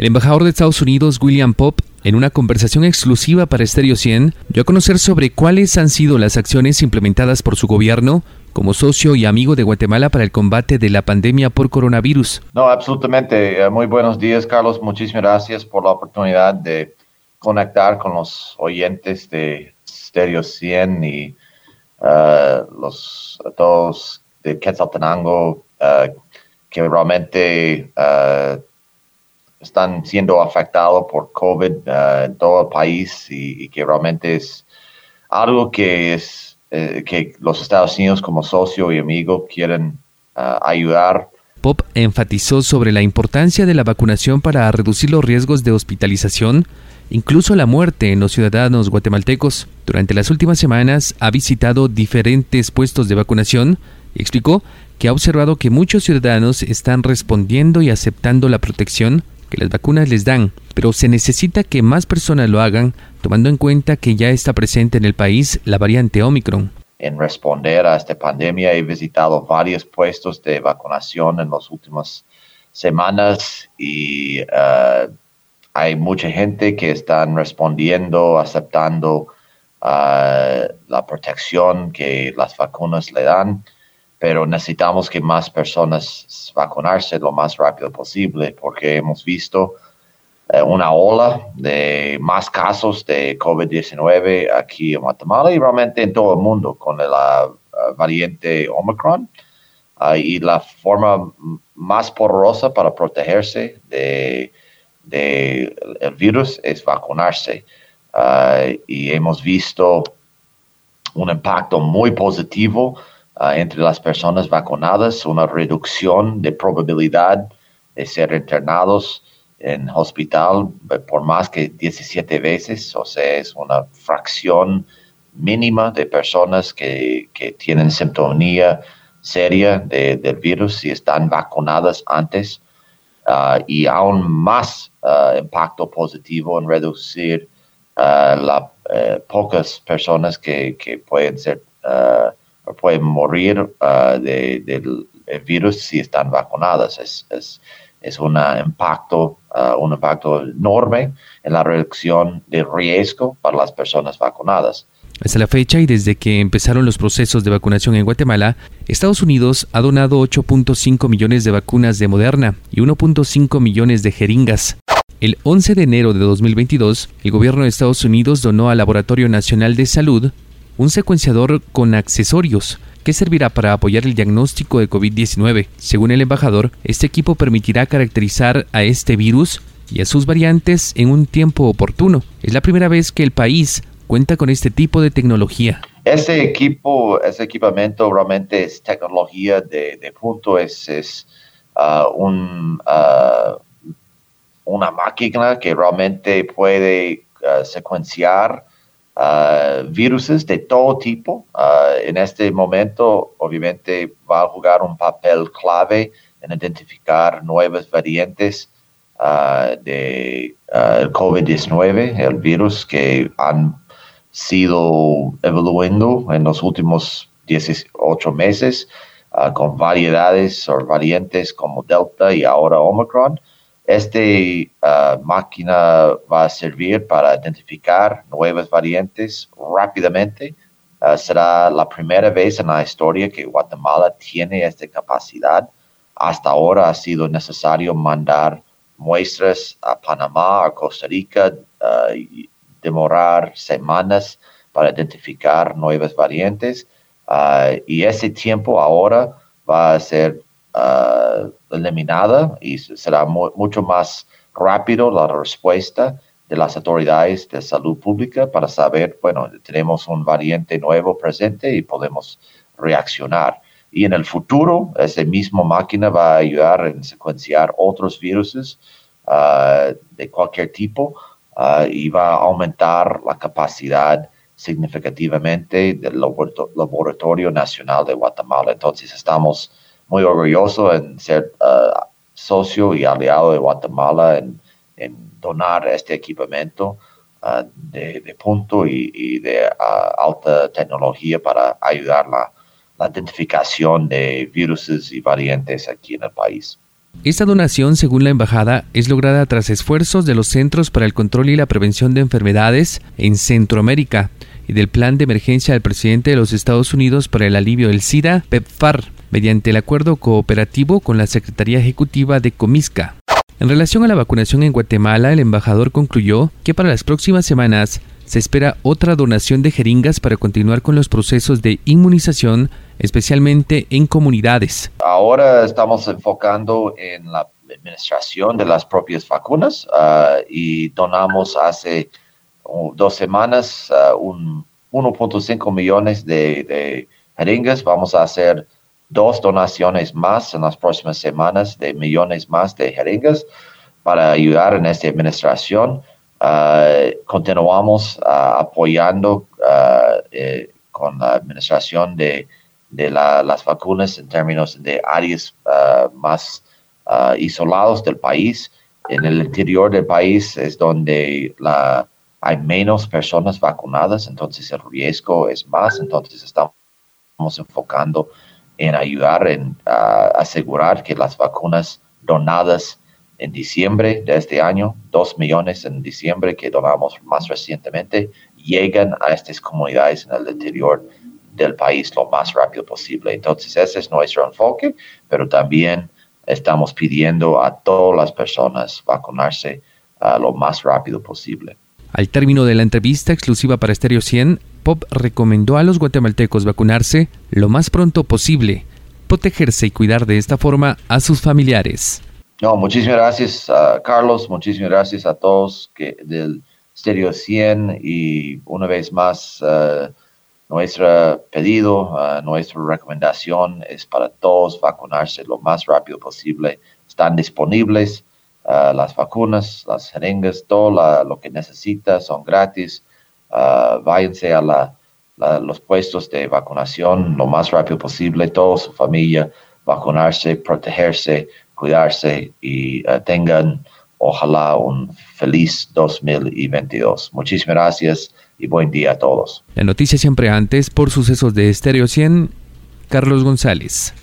El embajador de Estados Unidos, William Pop, en una conversación exclusiva para Stereo 100, dio a conocer sobre cuáles han sido las acciones implementadas por su gobierno como socio y amigo de Guatemala para el combate de la pandemia por coronavirus. No, absolutamente. Eh, muy buenos días, Carlos. Muchísimas gracias por la oportunidad de conectar con los oyentes de Stereo 100 y uh, los todos de Quetzaltenango uh, que realmente uh, están siendo afectados por COVID en todo el país y, que realmente es algo que es que los Estados Unidos como socio y amigo quieren ayudar Pop enfatizó sobre la importancia de la vacunación para reducir los riesgos de hospitalización incluso la muerte en los ciudadanos guatemaltecos. Durante las últimas semanas ha visitado diferentes puestos de vacunación y explicó que ha observado que muchos ciudadanos están respondiendo y aceptando la protección que las vacunas les dan, pero se necesita que más personas lo hagan, tomando en cuenta que ya está presente en el país la variante Omicron. En responder a esta pandemia he visitado varios puestos de vacunación en las últimas semanas y eh, hay mucha gente que están respondiendo, aceptando uh, la protección que las vacunas le dan, pero necesitamos que más personas vacunarse lo más rápido posible porque hemos visto uh, una ola de más casos de COVID-19 aquí en Guatemala y realmente en todo el mundo con la uh, variante Omicron. y la forma más poderosa para protegerse de del virus es vacunarse. Ah, y hemos visto un impacto muy positivo ah, entre las personas vacunadas, una reducción de probabilidad de ser internados en hospital por más que 17 veces, o sea, es una fracción mínima de personas que, tienen sintonía seria del virus y están vacunadas antes. Uh, y aún más uh, impacto positivo en reducir las pocas personas que, pueden ser pueden morir del virus si están vacunadas. Es, es, es un impacto, un impacto enorme en la reducción de riesgo para las personas vacunadas. Hasta la fecha y desde que empezaron los procesos de vacunación en Guatemala, Estados Unidos ha donado 8.5 millones de vacunas de Moderna y 1.5 millones de jeringas. El 11 de enero de 2022, el gobierno de Estados Unidos donó al Laboratorio Nacional de Salud un secuenciador con accesorios que servirá para apoyar el diagnóstico de COVID-19. Según el embajador, este equipo permitirá caracterizar a este virus y a sus variantes en un tiempo oportuno. Es la primera vez que el país cuenta con este tipo de tecnología. Ese equipo, ese equipamiento realmente es tecnología de, punto, es, es un, uh, una máquina que realmente puede uh, secuenciar virus de todo tipo. en este momento, obviamente, va a jugar un papel clave en identificar nuevas variantes de COVID-19, el virus que han sido evolucionando en los últimos 18 meses ah, con variedades o variantes como Delta y ahora Omicron. Esta uh, máquina va a servir para identificar nuevas variantes rápidamente. Ah, será la primera vez en la historia que Guatemala tiene esta capacidad. Hasta ahora ha sido necesario mandar muestras a Panamá, a Costa Rica, demorar semanas para identificar nuevas variantes ah, y ese tiempo ahora va a ser uh, eliminada y será mucho más rápido la respuesta de las autoridades de salud pública para saber, bueno, tenemos un variante nuevo presente y podemos reaccionar. Y en el futuro, esa misma máquina va a ayudar en secuenciar otros virus ah, de cualquier tipo uh, y va a aumentar la capacidad significativamente del Laboratorio Nacional de Guatemala. Entonces estamos muy orgullosos en ser uh, socio y aliado de Guatemala en, donar este equipamiento uh, de, punto y, de alta tecnología para ayudar la, la identificación de virus y variantes aquí en el país. Esta donación, según la embajada, es lograda tras esfuerzos de los Centros para el Control y la Prevención de Enfermedades en Centroamérica y del Plan de Emergencia del presidente de los Estados Unidos para el alivio del SIDA, PEPFAR, mediante el acuerdo cooperativo con la Secretaría Ejecutiva de Comisca. En relación a la vacunación en Guatemala, el embajador concluyó que para las próximas semanas se espera otra donación de jeringas para continuar con los procesos de inmunización, especialmente en comunidades. Ahora estamos enfocando en la administración de las propias vacunas ah, y donamos hace dos semanas uh, un 1.5 millones de, jeringas. Vamos a hacer dos donaciones más en las próximas semanas de millones más de jeringas para ayudar en esta administración. Uh, continuamos uh, apoyando eh, con la administración de, de las vacunas en términos de áreas más isolados del país. En el interior del país es donde la hay menos personas vacunadas, entonces el riesgo es más, entonces estamos enfocando en ayudar, en asegurar que las vacunas donadas en diciembre de este año, dos millones en diciembre que donamos más recientemente, llegan a estas comunidades en el interior del país lo más rápido posible. Entonces ese es nuestro enfoque, pero también estamos pidiendo a todas las personas vacunarse lo más rápido posible. Al término de la entrevista exclusiva para Stereo 100, Pop recomendó a los guatemaltecos vacunarse lo más pronto posible, protegerse y cuidar de esta forma a sus familiares. No, muchísimas gracias, a Carlos. Muchísimas gracias a todos que, del Stereo 100 y una vez más, uh, nuestro pedido, uh, nuestra recomendación es para todos vacunarse lo más rápido posible. Están disponibles Ah, las vacunas, las jeringas, todo lo que necesita son gratis. Uh, váyanse a la, los puestos de vacunación lo más rápido posible, toda su familia, vacunarse, protegerse, cuidarse y ah, tengan ojalá un feliz 2022. Muchísimas gracias y buen día a todos. La noticia siempre antes por sucesos de Estéreo 100, Carlos González.